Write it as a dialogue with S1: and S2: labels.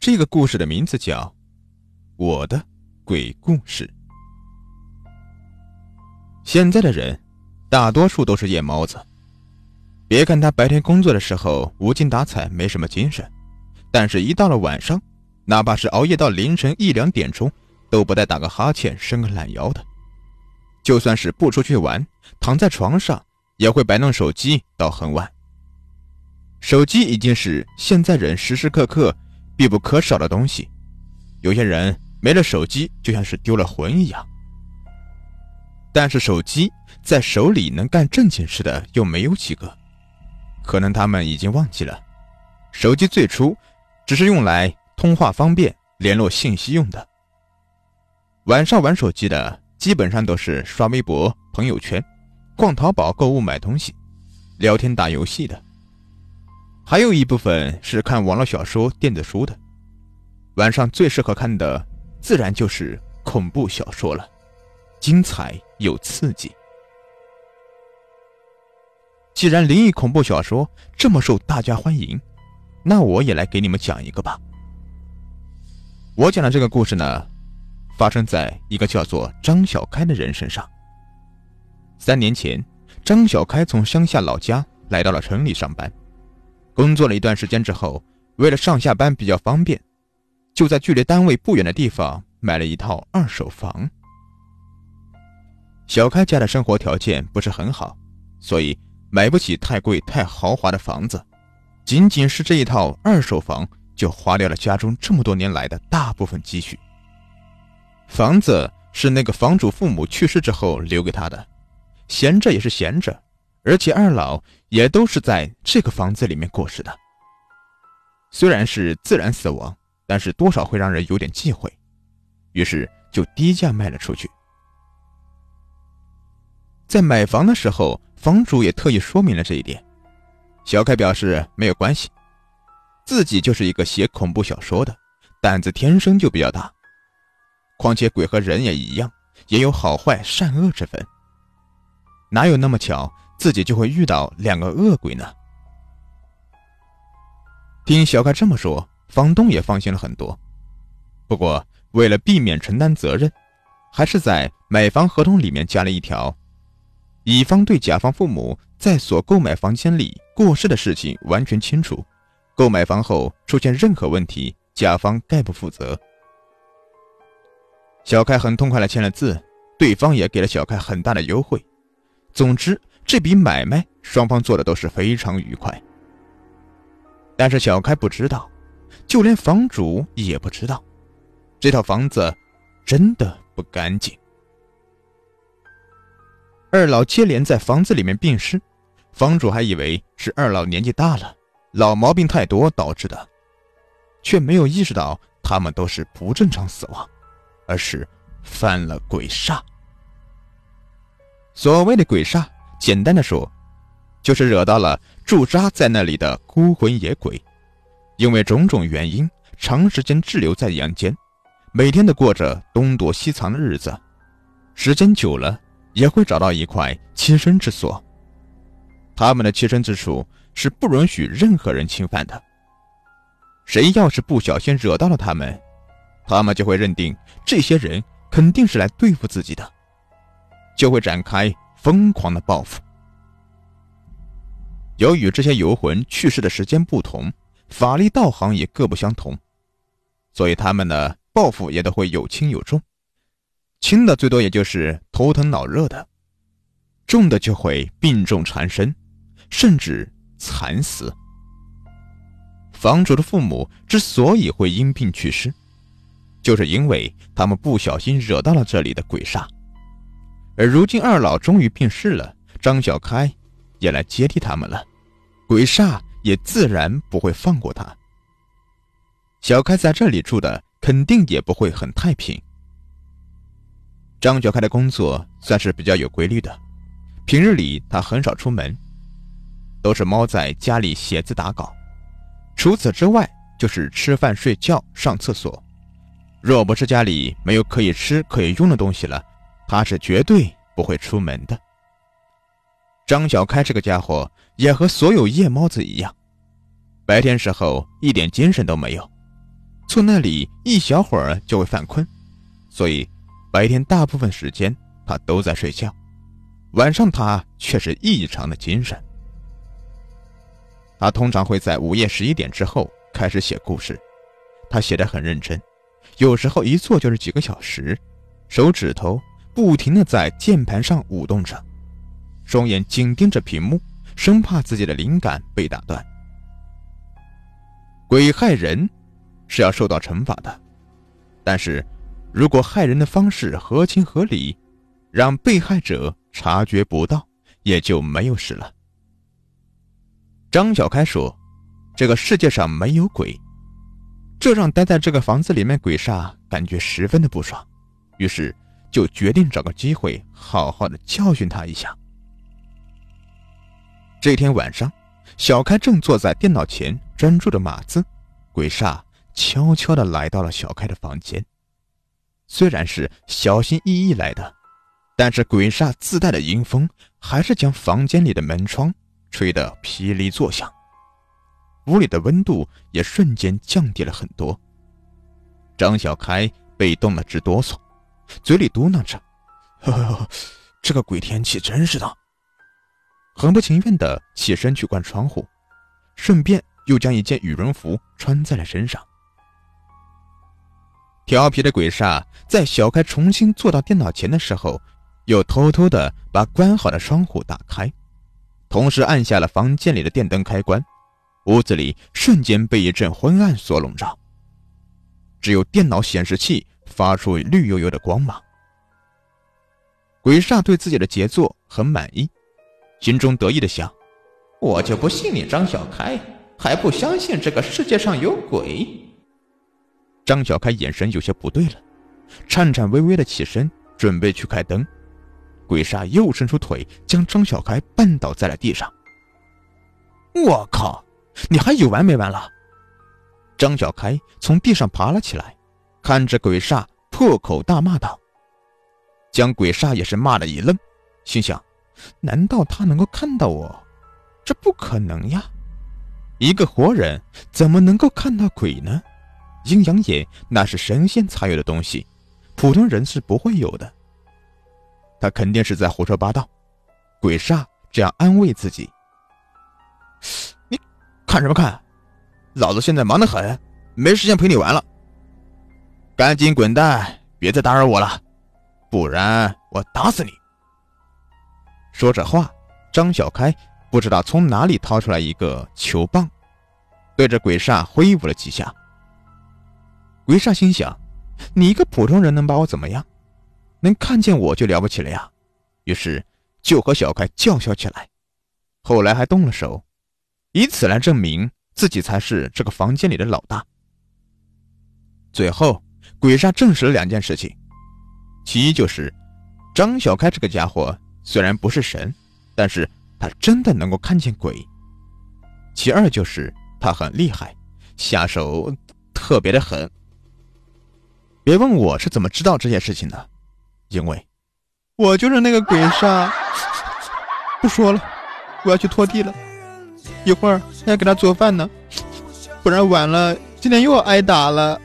S1: 这个故事的名字叫《我的鬼故事》。现在的人，大多数都是夜猫子。别看他白天工作的时候无精打采，没什么精神，但是一到了晚上，哪怕是熬夜到凌晨一两点钟，都不带打个哈欠、伸个懒腰的。就算是不出去玩，躺在床上也会摆弄手机到很晚。手机已经是现在人时时刻刻必不可少的东西，有些人没了手机就像是丢了魂一样。但是手机在手里能干正经事的又没有几个，可能他们已经忘记了，手机最初只是用来通话方便、联络信息用的。晚上玩手机的基本上都是刷微博、朋友圈、逛淘宝、购物、买东西、聊天、打游戏的。还有一部分是看网络小说、电子书的，晚上最适合看的自然就是恐怖小说了，精彩又刺激。既然灵异恐怖小说这么受大家欢迎，那我也来给你们讲一个吧。我讲的这个故事呢，发生在一个叫做张小开的人身上。三年前，张小开从乡下老家来到了城里上班。工作了一段时间之后，为了上下班比较方便，就在距离单位不远的地方买了一套二手房。小开家的生活条件不是很好，所以买不起太贵太豪华的房子。仅仅是这一套二手房，就花掉了家中这么多年来的大部分积蓄。房子是那个房主父母去世之后留给他的，闲着也是闲着。而且二老也都是在这个房子里面过世的。虽然是自然死亡，但是多少会让人有点忌讳，于是就低价卖了出去。在买房的时候，房主也特意说明了这一点。小开表示没有关系，自己就是一个写恐怖小说的，胆子天生就比较大。况且鬼和人也一样，也有好坏善恶之分，哪有那么巧？自己就会遇到两个恶鬼呢。听小开这么说，房东也放心了很多。不过，为了避免承担责任，还是在买房合同里面加了一条：乙方对甲方父母在所购买房间里过世的事情完全清楚，购买房后出现任何问题，甲方概不负责。小开很痛快的签了字，对方也给了小开很大的优惠。总之。这笔买卖双方做的都是非常愉快，但是小开不知道，就连房主也不知道，这套房子真的不干净。二老接连在房子里面病逝，房主还以为是二老年纪大了，老毛病太多导致的，却没有意识到他们都是不正常死亡，而是犯了鬼煞。所谓的鬼煞。简单的说，就是惹到了驻扎在那里的孤魂野鬼，因为种种原因，长时间滞留在阳间，每天都过着东躲西藏的日子，时间久了也会找到一块栖身之所。他们的栖身之处是不允许任何人侵犯的。谁要是不小心惹到了他们，他们就会认定这些人肯定是来对付自己的，就会展开。疯狂的报复。由于这些游魂去世的时间不同，法力道行也各不相同，所以他们的报复也都会有轻有重。轻的最多也就是头疼脑热的，重的就会病重缠身，甚至惨死。房主的父母之所以会因病去世，就是因为他们不小心惹到了这里的鬼煞。而如今二老终于病逝了，张小开也来接替他们了，鬼煞也自然不会放过他。小开在这里住的肯定也不会很太平。张小开的工作算是比较有规律的，平日里他很少出门，都是猫在家里写字打稿，除此之外就是吃饭、睡觉、上厕所。若不是家里没有可以吃可以用的东西了。他是绝对不会出门的。张小开这个家伙也和所有夜猫子一样，白天时候一点精神都没有，坐那里一小会儿就会犯困，所以白天大部分时间他都在睡觉，晚上他却是异常的精神。他通常会在午夜十一点之后开始写故事，他写的很认真，有时候一坐就是几个小时，手指头不停的在键盘上舞动着，双眼紧盯着屏幕，生怕自己的灵感被打断。鬼害人是要受到惩罚的，但是如果害人的方式合情合理，让被害者察觉不到，也就没有事了。张小开说：“这个世界上没有鬼。”这让待在这个房子里面鬼煞感觉十分的不爽，于是就决定找个机会好好的教训他一下。这天晚上，小开正坐在电脑前专注的码字，鬼煞悄悄的来到了小开的房间。虽然是小心翼翼来的，但是鬼煞自带的阴风还是将房间里的门窗。吹得噼里作响，屋里的温度也瞬间降低了很多。张小开被冻得直哆嗦，嘴里嘟囔着：“呵呵，这个鬼天气真是的。”很不情愿的起身去关窗户，顺便又将一件羽绒服穿在了身上。调皮的鬼煞在小开重新坐到电脑前的时候，又偷偷的把关好的窗户打开。同时按下了房间里的电灯开关，屋子里瞬间被一阵昏暗所笼罩，只有电脑显示器发出绿油油的光芒。鬼煞对自己的杰作很满意，心中得意的想：“我就不信你张小开还不相信这个世界上有鬼。”张小开眼神有些不对了，颤颤巍巍的起身准备去开灯。鬼煞又伸出腿，将张小开绊倒在了地上。我靠！你还有完没完了？张小开从地上爬了起来，看着鬼煞破口大骂道：“将鬼煞也是骂了一愣，心想：难道他能够看到我？这不可能呀！一个活人怎么能够看到鬼呢？阴阳眼那是神仙才有的东西，普通人是不会有的。”他肯定是在胡说八道，鬼煞这样安慰自己。你看什么看？老子现在忙得很，没时间陪你玩了。赶紧滚蛋，别再打扰我了，不然我打死你！说着话，张小开不知道从哪里掏出来一个球棒，对着鬼煞挥舞了几下。鬼煞心想：你一个普通人能把我怎么样？能看见我就了不起了呀，于是就和小开叫嚣起来，后来还动了手，以此来证明自己才是这个房间里的老大。最后，鬼煞证实了两件事情：其一就是张小开这个家伙虽然不是神，但是他真的能够看见鬼；其二就是他很厉害，下手特别的狠。别问我是怎么知道这件事情的。因为，我就是那个鬼煞。不说了，我要去拖地了，一会儿还要给他做饭呢，不然晚了今天又要挨打了。